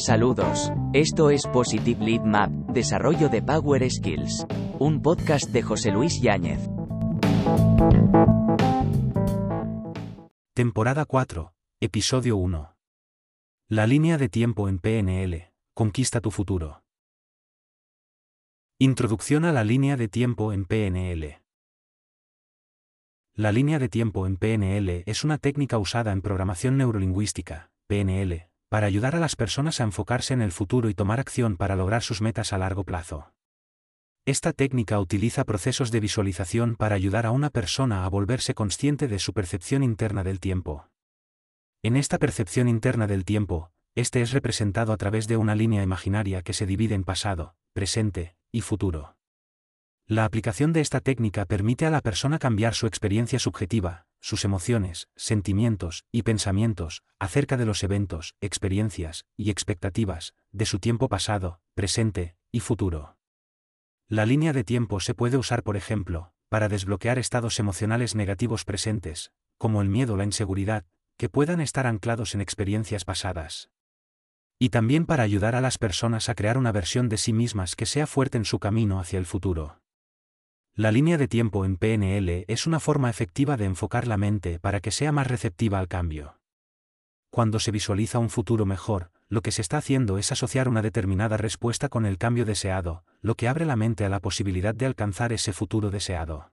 Saludos. Esto es Positive Lead Map, Desarrollo de Power Skills. Un podcast de José Luis Yáñez. Temporada 4, Episodio 1. La línea de tiempo en PNL. Conquista tu futuro. Introducción a la línea de tiempo en PNL. La línea de tiempo en PNL es una técnica usada en programación neurolingüística, PNL, para ayudar a las personas a enfocarse en el futuro y tomar acción para lograr sus metas a largo plazo. Esta técnica utiliza procesos de visualización para ayudar a una persona a volverse consciente de su percepción interna del tiempo. En esta percepción interna del tiempo, este es representado a través de una línea imaginaria que se divide en pasado, presente y futuro. La aplicación de esta técnica permite a la persona cambiar su experiencia subjetiva, sus emociones, sentimientos y pensamientos acerca de los eventos, experiencias y expectativas de su tiempo pasado, presente y futuro. La línea de tiempo se puede usar, por ejemplo, para desbloquear estados emocionales negativos presentes, como el miedo o la inseguridad, que puedan estar anclados en experiencias pasadas. Y también para ayudar a las personas a crear una versión de sí mismas que sea fuerte en su camino hacia el futuro. La línea de tiempo en PNL es una forma efectiva de enfocar la mente para que sea más receptiva al cambio. Cuando se visualiza un futuro mejor, lo que se está haciendo es asociar una determinada respuesta con el cambio deseado, lo que abre la mente a la posibilidad de alcanzar ese futuro deseado.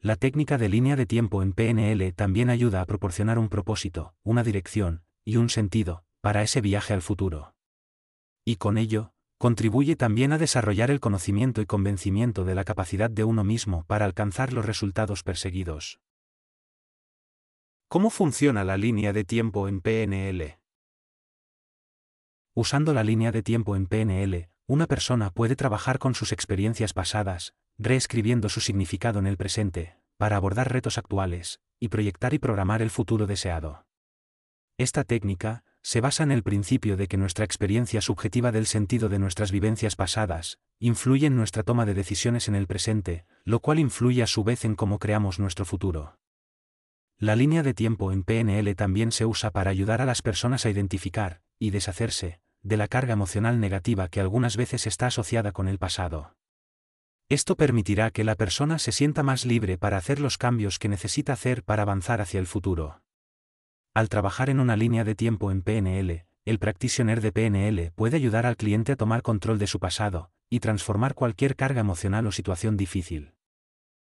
La técnica de línea de tiempo en PNL también ayuda a proporcionar un propósito, una dirección, y un sentido, para ese viaje al futuro. Y con ello, contribuye también a desarrollar el conocimiento y convencimiento de la capacidad de uno mismo para alcanzar los resultados perseguidos. ¿Cómo funciona la línea de tiempo en PNL? Usando la línea de tiempo en PNL, una persona puede trabajar con sus experiencias pasadas, reescribiendo su significado en el presente, para abordar retos actuales, y proyectar y programar el futuro deseado. Esta técnica, se basa en el principio de que nuestra experiencia subjetiva del sentido de nuestras vivencias pasadas, influye en nuestra toma de decisiones en el presente, lo cual influye a su vez en cómo creamos nuestro futuro. La línea de tiempo en PNL también se usa para ayudar a las personas a identificar, y deshacerse, de la carga emocional negativa que algunas veces está asociada con el pasado. Esto permitirá que la persona se sienta más libre para hacer los cambios que necesita hacer para avanzar hacia el futuro. Al trabajar en una línea de tiempo en PNL, el practitioner de PNL puede ayudar al cliente a tomar control de su pasado, y transformar cualquier carga emocional o situación difícil.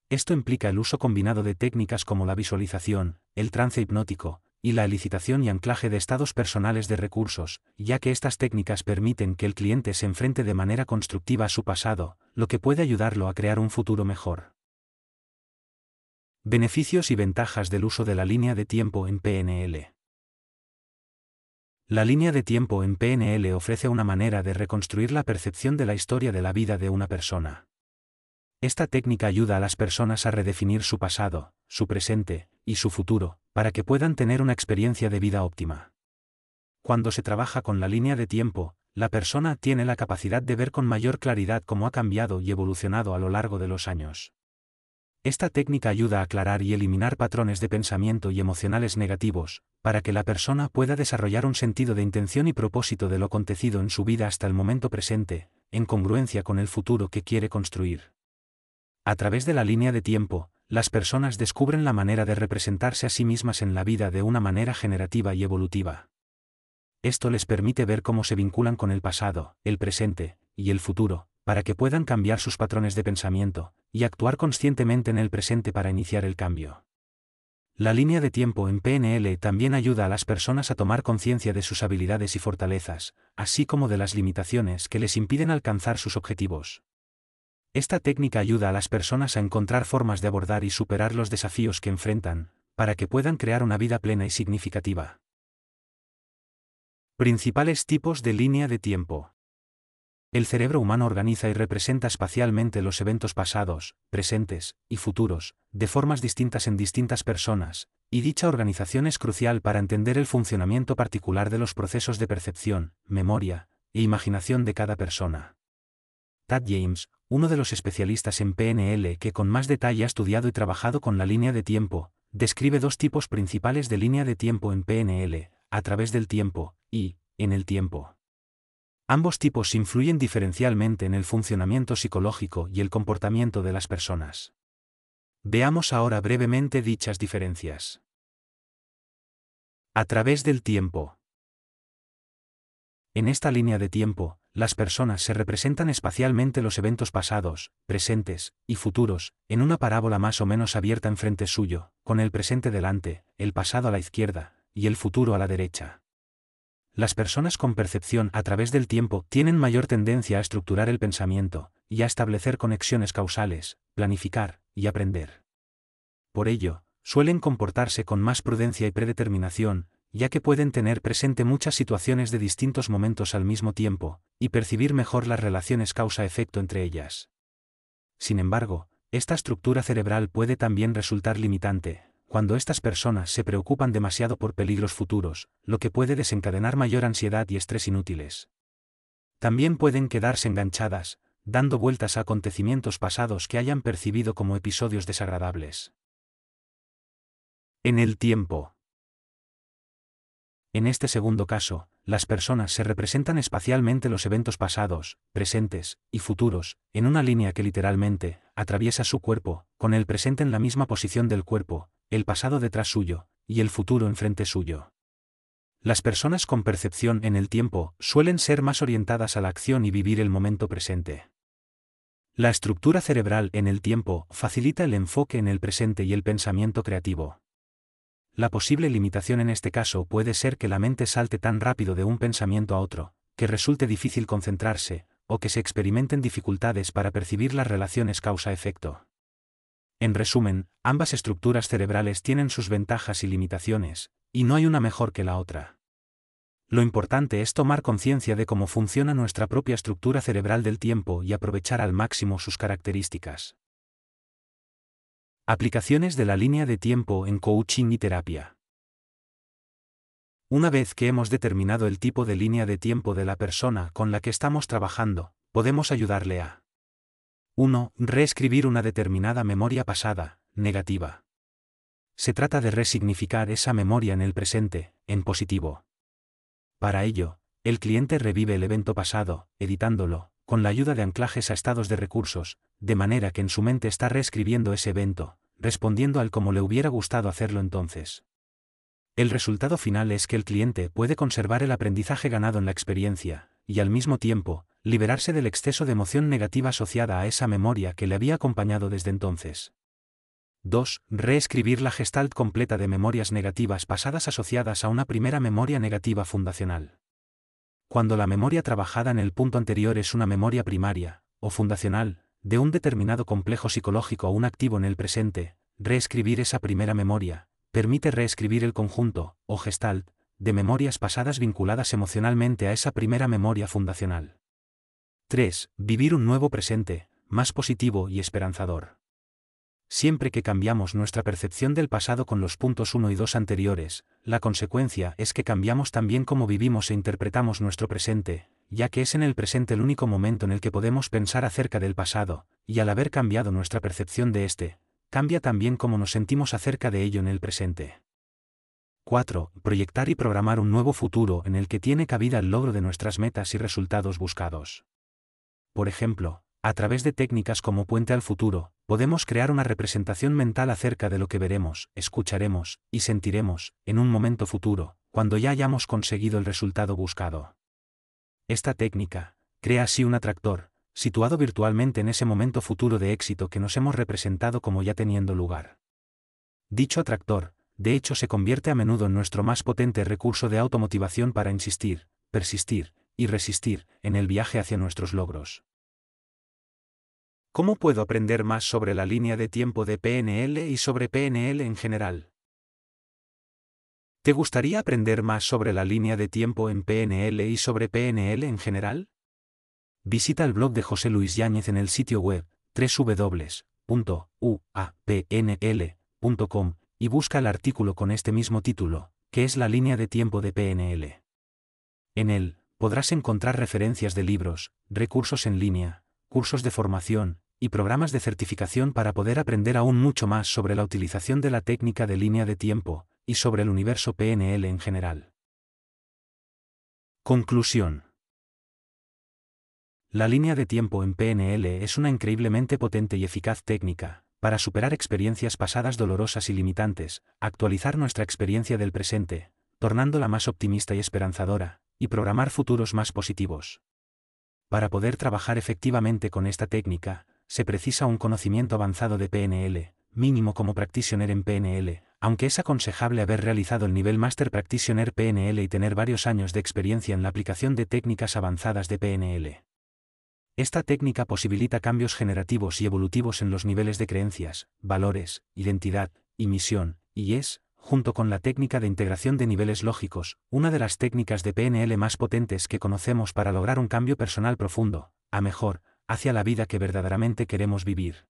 Esto implica el uso combinado de técnicas como la visualización, el trance hipnótico, y la elicitación y anclaje de estados personales de recursos, ya que estas técnicas permiten que el cliente se enfrente de manera constructiva a su pasado, lo que puede ayudarlo a crear un futuro mejor. Beneficios y ventajas del uso de la línea de tiempo en PNL. La línea de tiempo en PNL ofrece una manera de reconstruir la percepción de la historia de la vida de una persona. Esta técnica ayuda a las personas a redefinir su pasado, su presente, y su futuro, para que puedan tener una experiencia de vida óptima. Cuando se trabaja con la línea de tiempo, la persona tiene la capacidad de ver con mayor claridad cómo ha cambiado y evolucionado a lo largo de los años. Esta técnica ayuda a aclarar y eliminar patrones de pensamiento y emocionales negativos, para que la persona pueda desarrollar un sentido de intención y propósito de lo acontecido en su vida hasta el momento presente, en congruencia con el futuro que quiere construir. A través de la línea de tiempo, las personas descubren la manera de representarse a sí mismas en la vida de una manera generativa y evolutiva. Esto les permite ver cómo se vinculan con el pasado, el presente, y el futuro, para que puedan cambiar sus patrones de pensamiento, y actuar conscientemente en el presente para iniciar el cambio. La línea de tiempo en PNL también ayuda a las personas a tomar conciencia de sus habilidades y fortalezas, así como de las limitaciones que les impiden alcanzar sus objetivos. Esta técnica ayuda a las personas a encontrar formas de abordar y superar los desafíos que enfrentan, para que puedan crear una vida plena y significativa. Principales tipos de línea de tiempo. El cerebro humano organiza y representa espacialmente los eventos pasados, presentes y futuros, de formas distintas en distintas personas, y dicha organización es crucial para entender el funcionamiento particular de los procesos de percepción, memoria e imaginación de cada persona. Tad James, uno de los especialistas en PNL que con más detalle ha estudiado y trabajado con la línea de tiempo, describe dos tipos principales de línea de tiempo en PNL, a través del tiempo, y, en el tiempo. Ambos tipos influyen diferencialmente en el funcionamiento psicológico y el comportamiento de las personas. Veamos ahora brevemente dichas diferencias. A través del tiempo. En esta línea de tiempo, las personas se representan espacialmente los eventos pasados, presentes y futuros, en una parábola más o menos abierta enfrente suyo, con el presente delante, el pasado a la izquierda, y el futuro a la derecha. Las personas con percepción a través del tiempo tienen mayor tendencia a estructurar el pensamiento, y a establecer conexiones causales, planificar, y aprender. Por ello, suelen comportarse con más prudencia y predeterminación, ya que pueden tener presente muchas situaciones de distintos momentos al mismo tiempo, y percibir mejor las relaciones causa-efecto entre ellas. Sin embargo, esta estructura cerebral puede también resultar limitante, cuando estas personas se preocupan demasiado por peligros futuros, lo que puede desencadenar mayor ansiedad y estrés inútiles. También pueden quedarse enganchadas, dando vueltas a acontecimientos pasados que hayan percibido como episodios desagradables. En el tiempo. En este segundo caso, las personas se representan espacialmente los eventos pasados, presentes y futuros, en una línea que literalmente atraviesa su cuerpo, con el presente en la misma posición del cuerpo, el pasado detrás suyo, y el futuro enfrente suyo. Las personas con percepción en el tiempo suelen ser más orientadas a la acción y vivir el momento presente. La estructura cerebral en el tiempo facilita el enfoque en el presente y el pensamiento creativo. La posible limitación en este caso puede ser que la mente salte tan rápido de un pensamiento a otro, que resulte difícil concentrarse, o que se experimenten dificultades para percibir las relaciones causa-efecto. En resumen, ambas estructuras cerebrales tienen sus ventajas y limitaciones, y no hay una mejor que la otra. Lo importante es tomar conciencia de cómo funciona nuestra propia estructura cerebral del tiempo y aprovechar al máximo sus características. Aplicaciones de la línea de tiempo en coaching y terapia. Una vez que hemos determinado el tipo de línea de tiempo de la persona con la que estamos trabajando, podemos ayudarle a 1. Reescribir una determinada memoria pasada, negativa. Se trata de resignificar esa memoria en el presente, en positivo. Para ello, el cliente revive el evento pasado, editándolo, con la ayuda de anclajes a estados de recursos, de manera que en su mente está reescribiendo ese evento, respondiendo al como le hubiera gustado hacerlo entonces. El resultado final es que el cliente puede conservar el aprendizaje ganado en la experiencia, y al mismo tiempo, liberarse del exceso de emoción negativa asociada a esa memoria que le había acompañado desde entonces. 2. Reescribir la gestalt completa de memorias negativas pasadas asociadas a una primera memoria negativa fundacional. Cuando la memoria trabajada en el punto anterior es una memoria primaria, o fundacional, de un determinado complejo psicológico o un activo en el presente, reescribir esa primera memoria, permite reescribir el conjunto, o gestalt, de memorias pasadas vinculadas emocionalmente a esa primera memoria fundacional. 3. Vivir un nuevo presente, más positivo y esperanzador. Siempre que cambiamos nuestra percepción del pasado con los puntos 1 y 2 anteriores, la consecuencia es que cambiamos también cómo vivimos e interpretamos nuestro presente, ya que es en el presente el único momento en el que podemos pensar acerca del pasado, y al haber cambiado nuestra percepción de este, cambia también cómo nos sentimos acerca de ello en el presente. 4. Proyectar y programar un nuevo futuro en el que tiene cabida el logro de nuestras metas y resultados buscados. Por ejemplo, a través de técnicas como Puente al Futuro, podemos crear una representación mental acerca de lo que veremos, escucharemos y sentiremos en un momento futuro, cuando ya hayamos conseguido el resultado buscado. Esta técnica crea así un atractor, situado virtualmente en ese momento futuro de éxito que nos hemos representado como ya teniendo lugar. Dicho atractor, de hecho, se convierte a menudo en nuestro más potente recurso de automotivación para insistir, persistir y resistir en el viaje hacia nuestros logros. ¿Cómo puedo aprender más sobre la línea de tiempo de PNL y sobre PNL en general? ¿Te gustaría aprender más sobre la línea de tiempo en PNL y sobre PNL en general? Visita el blog de José Luis Yáñez en el sitio web www.uapnl.com y busca el artículo con este mismo título, que es la línea de tiempo de PNL. En él, podrás encontrar referencias de libros, recursos en línea, cursos de formación, y programas de certificación para poder aprender aún mucho más sobre la utilización de la técnica de línea de tiempo, y sobre el universo PNL en general. Conclusión. La línea de tiempo en PNL es una increíblemente potente y eficaz técnica, para superar experiencias pasadas dolorosas y limitantes, actualizar nuestra experiencia del presente, tornándola más optimista y esperanzadora, y programar futuros más positivos. Para poder trabajar efectivamente con esta técnica, se precisa un conocimiento avanzado de PNL, mínimo como practitioner en PNL, aunque es aconsejable haber realizado el nivel Master Practitioner PNL y tener varios años de experiencia en la aplicación de técnicas avanzadas de PNL. Esta técnica posibilita cambios generativos y evolutivos en los niveles de creencias, valores, identidad y misión, y es, junto con la técnica de integración de niveles lógicos, una de las técnicas de PNL más potentes que conocemos para lograr un cambio personal profundo, a mejor, hacia la vida que verdaderamente queremos vivir.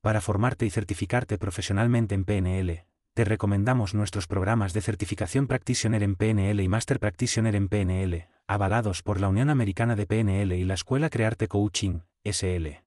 Para formarte y certificarte profesionalmente en PNL, te recomendamos nuestros programas de certificación Practitioner en PNL y Master Practitioner en PNL, avalados por la Unión Americana de PNL y la Escuela Crearte Coaching, SL.